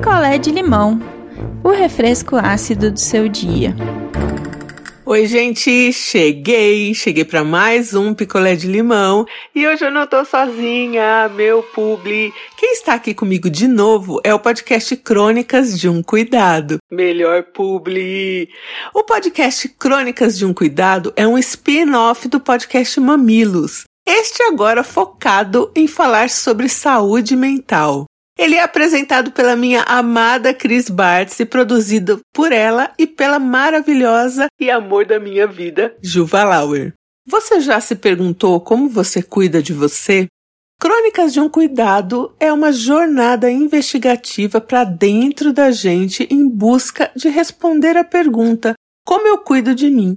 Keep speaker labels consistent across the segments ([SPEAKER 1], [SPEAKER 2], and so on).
[SPEAKER 1] picolé de limão, o refresco ácido do seu dia.
[SPEAKER 2] Oi, gente, cheguei, cheguei para mais um picolé de limão e hoje eu não tô sozinha, meu publi. Quem está aqui comigo de novo é o podcast Crônicas de um Cuidado. Melhor publi. O podcast Crônicas de um Cuidado é um spin-off do podcast Mamilos. Este agora focado em falar sobre saúde mental. Ele é apresentado pela minha amada Cris Bartz e produzido por ela e pela maravilhosa e amor da minha vida, Juva Lauer. Você já se perguntou como você cuida de você? Crônicas de um Cuidado é uma jornada investigativa para dentro da gente em busca de responder a pergunta: como eu cuido de mim?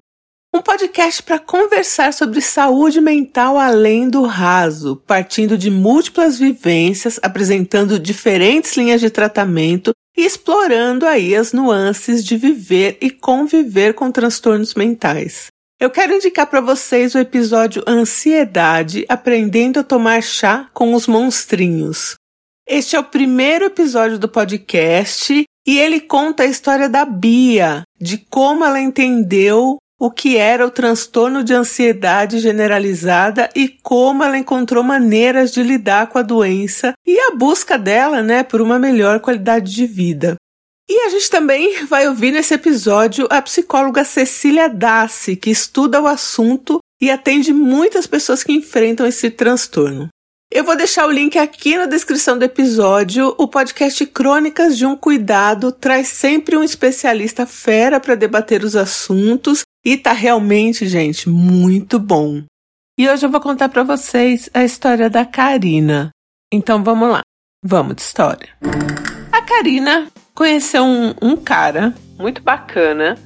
[SPEAKER 2] Um podcast para conversar sobre saúde mental além do raso, partindo de múltiplas vivências, apresentando diferentes linhas de tratamento e explorando aí as nuances de viver e conviver com transtornos mentais. Eu quero indicar para vocês o episódio Ansiedade, aprendendo a tomar chá com os monstrinhos. Este é o primeiro episódio do podcast e ele conta a história da Bia, de como ela entendeu o que era o transtorno de ansiedade generalizada e como ela encontrou maneiras de lidar com a doença e a busca dela, né, por uma melhor qualidade de vida. E a gente também vai ouvir nesse episódio a psicóloga Cecília Dassi, que estuda o assunto e atende muitas pessoas que enfrentam esse transtorno. Eu vou deixar o link aqui na descrição do episódio. O podcast Crônicas de um Cuidado traz sempre um especialista fera para debater os assuntos e tá realmente, gente, muito bom. E hoje eu vou contar para vocês a história da Karina. Então vamos lá, vamos de história. A Karina conheceu um, um cara muito bacana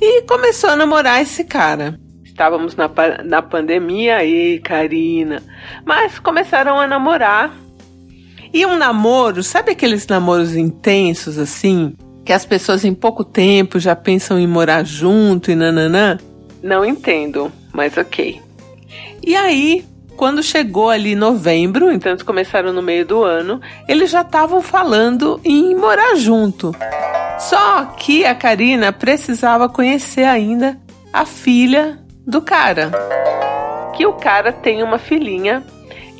[SPEAKER 2] e começou a namorar esse cara. Estávamos na, na pandemia aí, Karina. Mas começaram a namorar. E um namoro, sabe aqueles namoros intensos assim? Que as pessoas em pouco tempo já pensam em morar junto e nananã? Não entendo, mas ok. E aí, quando chegou ali novembro, então eles começaram no meio do ano, eles já estavam falando em morar junto. Só que a Karina precisava conhecer ainda a filha do cara. Que o cara tem uma filhinha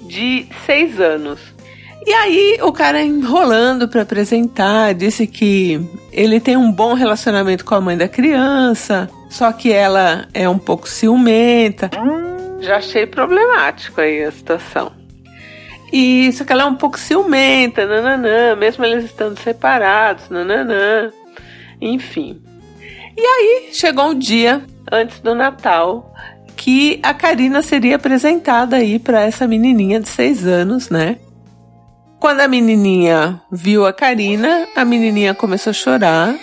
[SPEAKER 2] de seis anos. E aí o cara enrolando para apresentar, disse que ele tem um bom relacionamento com a mãe da criança, só que ela é um pouco ciumenta. Já achei problemático aí a situação. E só que ela é um pouco ciumenta, nananã, mesmo eles estando separados, nananã. Enfim. E aí chegou um dia antes do Natal que a Karina seria apresentada aí para essa menininha de seis anos, né? Quando a menininha viu a Karina, a menininha começou a chorar,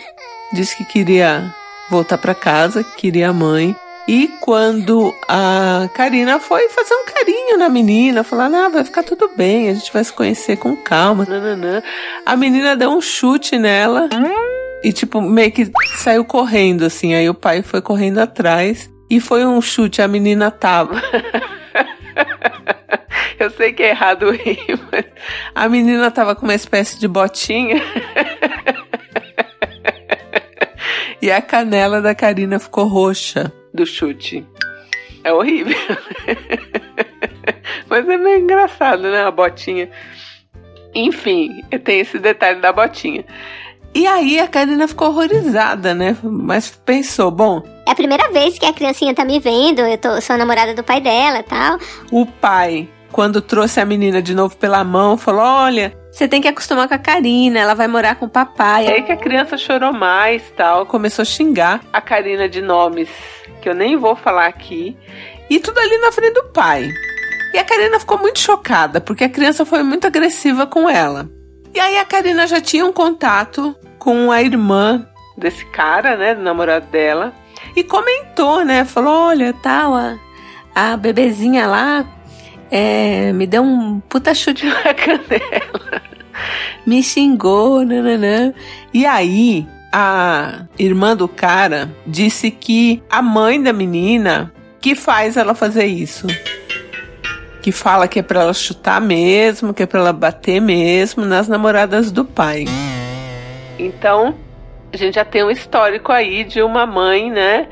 [SPEAKER 2] disse que queria voltar para casa, que queria a mãe. E quando a Karina foi fazer um carinho na menina, falar, não, vai ficar tudo bem, a gente vai se conhecer com calma, nananã. A menina deu um chute nela e, tipo, meio que saiu correndo, assim. Aí o pai foi correndo atrás e foi um chute, a menina tava. Eu sei que é errado rir, mas a menina tava com uma espécie de botinha. e a canela da Karina ficou roxa do chute. É horrível. mas é meio engraçado, né? A botinha. Enfim, tem esse detalhe da botinha. E aí a Karina ficou horrorizada, né? Mas pensou, bom.
[SPEAKER 3] É a primeira vez que a criancinha tá me vendo, eu tô, sou namorada do pai dela e tal.
[SPEAKER 2] O pai quando trouxe a menina de novo pela mão, falou: Olha, você tem que acostumar com a Karina, ela vai morar com o papai. Aí que a criança chorou mais tal, começou a xingar a Karina de nomes que eu nem vou falar aqui. E tudo ali na frente do pai. E a Karina ficou muito chocada, porque a criança foi muito agressiva com ela. E aí a Karina já tinha um contato com a irmã desse cara, né, do namorado dela, e comentou, né, falou, olha, tal, a, a bebezinha lá é, me deu um puta chute na canela. me xingou, nananã. E aí, a irmã do cara disse que a mãe da menina que faz ela fazer isso. Que fala que é pra ela chutar mesmo, que é pra ela bater mesmo nas namoradas do pai. Então, a gente já tem um histórico aí de uma mãe, né,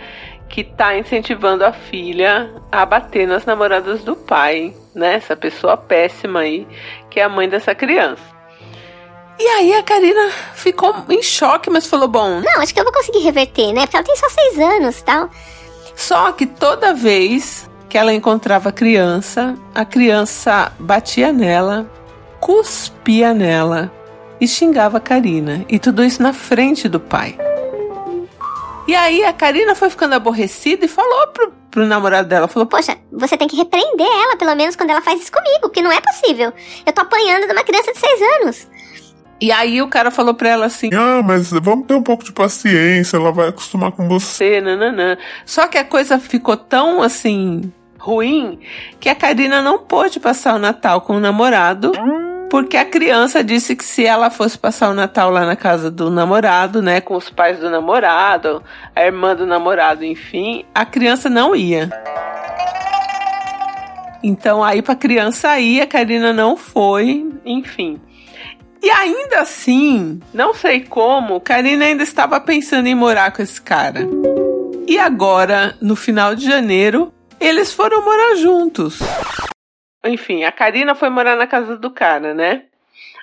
[SPEAKER 2] que tá incentivando a filha a bater nas namoradas do pai, né? Essa pessoa péssima aí, que é a mãe dessa criança. E aí a Karina ficou em choque, mas falou: bom.
[SPEAKER 3] Não, acho que eu vou conseguir reverter, né? Porque ela tem só seis anos e tal.
[SPEAKER 2] Só que toda vez que ela encontrava a criança, a criança batia nela, cuspia nela e xingava a Karina. E tudo isso na frente do pai. E aí a Karina foi ficando aborrecida e falou pro, pro namorado dela, falou,
[SPEAKER 3] Poxa, você tem que repreender ela, pelo menos quando ela faz isso comigo, que não é possível. Eu tô apanhando de uma criança de seis anos.
[SPEAKER 2] E aí o cara falou pra ela assim:
[SPEAKER 4] Ah, mas vamos ter um pouco de paciência, ela vai acostumar com você.
[SPEAKER 2] Nananã. Só que a coisa ficou tão assim ruim que a Karina não pôde passar o Natal com o namorado. Porque a criança disse que se ela fosse passar o Natal lá na casa do namorado, né, com os pais do namorado, a irmã do namorado, enfim, a criança não ia. Então aí pra criança ir, a Karina não foi, enfim. E ainda assim, não sei como, Karina ainda estava pensando em morar com esse cara. E agora, no final de janeiro, eles foram morar juntos. Enfim, a Karina foi morar na casa do cara, né?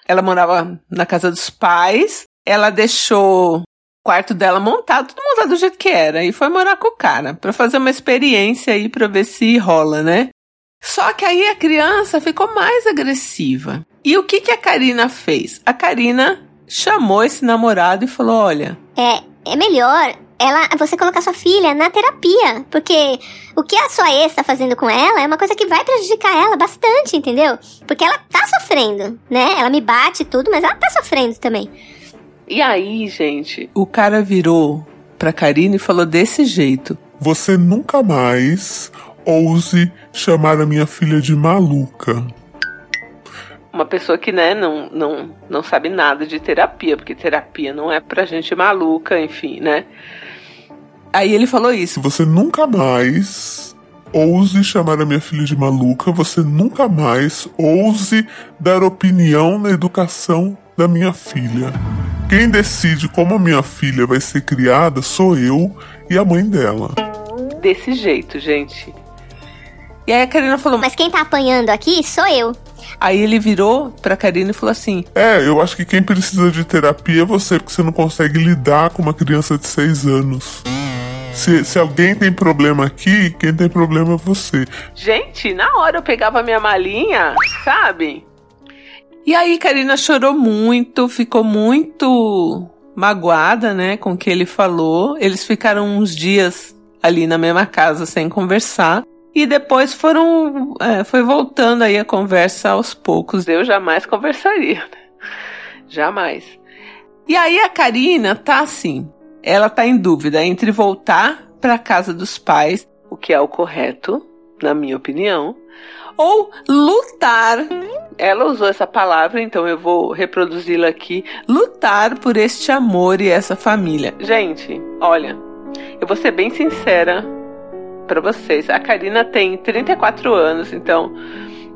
[SPEAKER 2] Ela morava na casa dos pais, ela deixou o quarto dela montado, tudo montado do jeito que era, e foi morar com o cara, para fazer uma experiência aí pra ver se rola, né? Só que aí a criança ficou mais agressiva. E o que, que a Karina fez? A Karina chamou esse namorado e falou: Olha.
[SPEAKER 3] É, é melhor ela, você colocar sua filha na terapia. Porque o que a sua ex tá fazendo com ela é uma coisa que vai prejudicar ela bastante, entendeu? Porque ela tá sofrendo, né? Ela me bate e tudo, mas ela tá sofrendo também.
[SPEAKER 2] E aí, gente, o cara virou pra Karina e falou desse jeito:
[SPEAKER 4] Você nunca mais ouse chamar a minha filha de maluca.
[SPEAKER 2] Uma pessoa que, né, não, não, não sabe nada de terapia, porque terapia não é pra gente maluca, enfim, né? Aí ele falou isso.
[SPEAKER 4] Você nunca mais ouse chamar a minha filha de maluca, você nunca mais ouse dar opinião na educação da minha filha. Quem decide como a minha filha vai ser criada sou eu e a mãe dela.
[SPEAKER 2] Desse jeito, gente. E aí a Karina falou:
[SPEAKER 3] Mas quem tá apanhando aqui sou eu.
[SPEAKER 2] Aí ele virou pra Karina e falou assim:
[SPEAKER 4] É, eu acho que quem precisa de terapia é você, porque você não consegue lidar com uma criança de seis anos. Se, se alguém tem problema aqui, quem tem problema é você.
[SPEAKER 2] Gente, na hora eu pegava minha malinha, sabe? E aí Karina chorou muito, ficou muito magoada, né, com o que ele falou. Eles ficaram uns dias ali na mesma casa sem conversar. E depois foram. É, foi voltando aí a conversa aos poucos. Eu jamais conversaria. Jamais. E aí a Karina tá assim. Ela tá em dúvida entre voltar para casa dos pais, o que é o correto, na minha opinião, ou lutar. Ela usou essa palavra, então eu vou reproduzi-la aqui. Lutar por este amor e essa família. Gente, olha, eu vou ser bem sincera para vocês. A Karina tem 34 anos, então,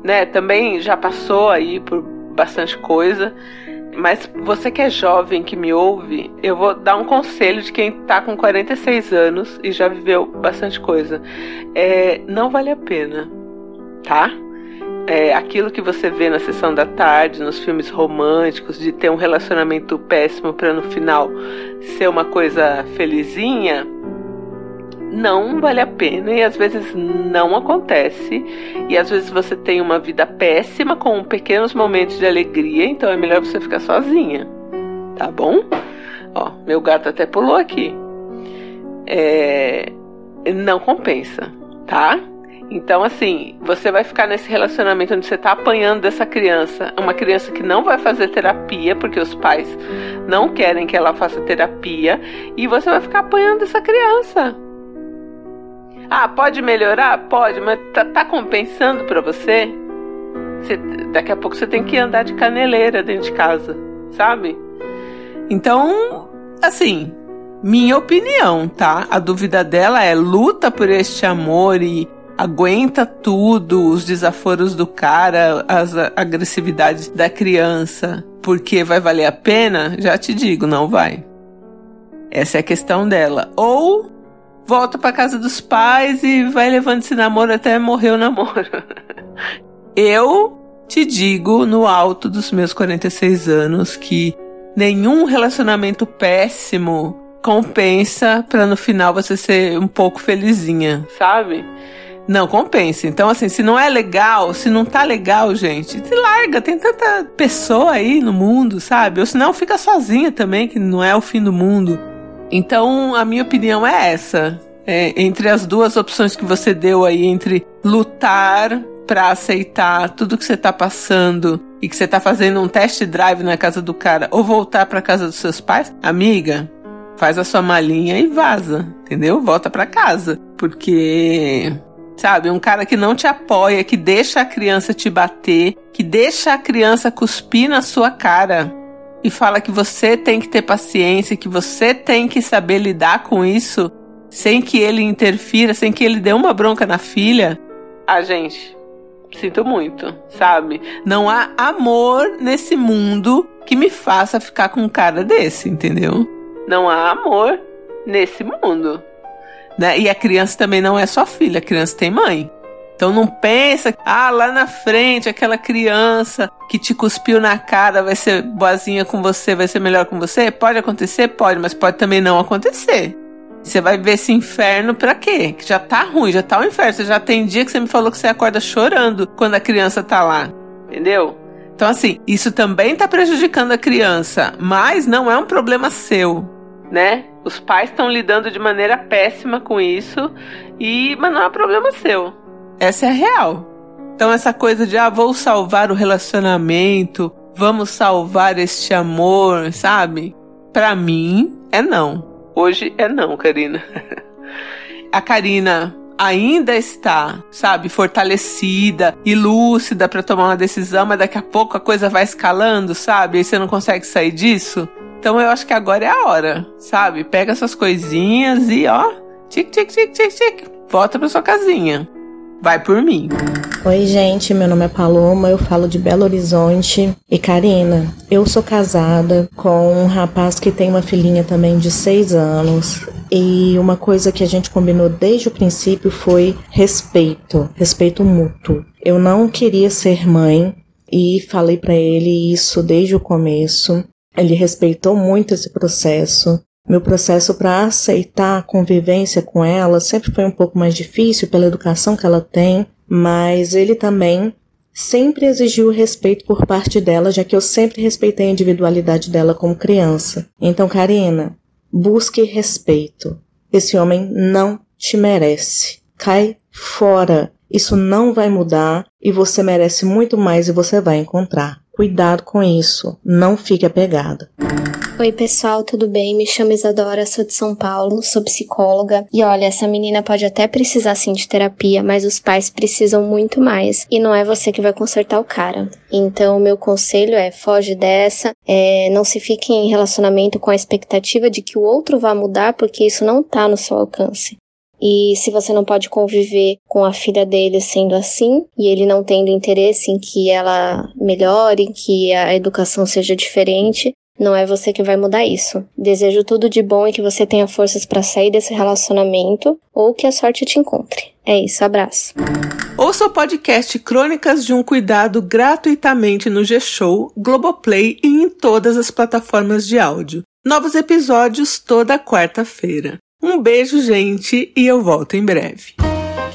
[SPEAKER 2] né, também já passou aí por bastante coisa. Mas você que é jovem, que me ouve, eu vou dar um conselho de quem tá com 46 anos e já viveu bastante coisa. É, não vale a pena, tá? É, aquilo que você vê na sessão da tarde, nos filmes românticos, de ter um relacionamento péssimo para no final ser uma coisa felizinha, não vale a pena e às vezes não acontece. E às vezes você tem uma vida péssima com pequenos momentos de alegria, então é melhor você ficar sozinha. Tá bom? Ó, meu gato até pulou aqui. É, não compensa, tá? Então, assim, você vai ficar nesse relacionamento onde você tá apanhando dessa criança, uma criança que não vai fazer terapia, porque os pais não querem que ela faça terapia, e você vai ficar apanhando dessa criança. Ah, pode melhorar? Pode, mas tá, tá compensando para você? você? Daqui a pouco você tem que andar de caneleira dentro de casa, sabe? Então, assim, minha opinião, tá? A dúvida dela é luta por este amor e aguenta tudo, os desaforos do cara, as agressividades da criança. porque vai valer a pena, já te digo, não vai. Essa é a questão dela. Ou volta para casa dos pais e vai levando esse namoro até morrer o namoro. Eu te digo no alto dos meus 46 anos que nenhum relacionamento péssimo compensa para no final você ser um pouco felizinha, sabe? Não compensa. Então, assim, se não é legal, se não tá legal, gente, se larga. Tem tanta pessoa aí no mundo, sabe? Ou senão fica sozinha também, que não é o fim do mundo. Então, a minha opinião é essa. É, entre as duas opções que você deu aí, entre lutar para aceitar tudo que você tá passando e que você tá fazendo um test drive na casa do cara ou voltar para casa dos seus pais, amiga, faz a sua malinha e vaza, entendeu? Volta para casa, porque sabe, um cara que não te apoia, que deixa a criança te bater, que deixa a criança cuspir na sua cara e fala que você tem que ter paciência, que você tem que saber lidar com isso sem que ele interfira, sem que ele dê uma bronca na filha. Ah, gente, Sinto muito, sabe? Não há amor nesse mundo que me faça ficar com um cara desse, entendeu? Não há amor nesse mundo. Né? E a criança também não é só filha, a criança tem mãe. Então não pensa, ah, lá na frente aquela criança que te cuspiu na cara vai ser boazinha com você, vai ser melhor com você? Pode acontecer? Pode, mas pode também não acontecer. Você vai ver esse inferno pra quê? Que já tá ruim, já tá um inferno. Você já tem dia que você me falou que você acorda chorando quando a criança tá lá. Entendeu? Então, assim, isso também tá prejudicando a criança, mas não é um problema seu, né? Os pais estão lidando de maneira péssima com isso, e mas não é um problema seu. Essa é real. Então, essa coisa de, ah, vou salvar o relacionamento, vamos salvar este amor, sabe? Pra mim, é não. Hoje é não, Karina. a Karina ainda está, sabe, fortalecida e lúcida para tomar uma decisão, mas daqui a pouco a coisa vai escalando, sabe? E você não consegue sair disso. Então eu acho que agora é a hora, sabe? Pega suas coisinhas e ó, tic tic tic tic tic, volta para sua casinha. Vai por mim.
[SPEAKER 5] Oi, gente, meu nome é Paloma, eu falo de Belo Horizonte. E Karina, eu sou casada com um rapaz que tem uma filhinha também de seis anos. E uma coisa que a gente combinou desde o princípio foi respeito, respeito mútuo. Eu não queria ser mãe e falei para ele isso desde o começo. Ele respeitou muito esse processo. Meu processo para aceitar a convivência com ela sempre foi um pouco mais difícil pela educação que ela tem, mas ele também sempre exigiu respeito por parte dela, já que eu sempre respeitei a individualidade dela como criança. Então, Karina, busque respeito. Esse homem não te merece. Cai fora. Isso não vai mudar e você merece muito mais e você vai encontrar. Cuidado com isso. Não fique apegada.
[SPEAKER 6] Oi, pessoal, tudo bem? Me chamo Isadora, sou de São Paulo, sou psicóloga. E olha, essa menina pode até precisar sim de terapia, mas os pais precisam muito mais. E não é você que vai consertar o cara. Então, meu conselho é: foge dessa, é, não se fique em relacionamento com a expectativa de que o outro vá mudar, porque isso não tá no seu alcance. E se você não pode conviver com a filha dele sendo assim, e ele não tendo interesse em que ela melhore, que a educação seja diferente, não é você que vai mudar isso. Desejo tudo de bom e que você tenha forças para sair desse relacionamento ou que a sorte te encontre. É isso, abraço.
[SPEAKER 2] Ouça o podcast Crônicas de um Cuidado gratuitamente no G-Show, Globoplay e em todas as plataformas de áudio. Novos episódios toda quarta-feira. Um beijo, gente, e eu volto em breve.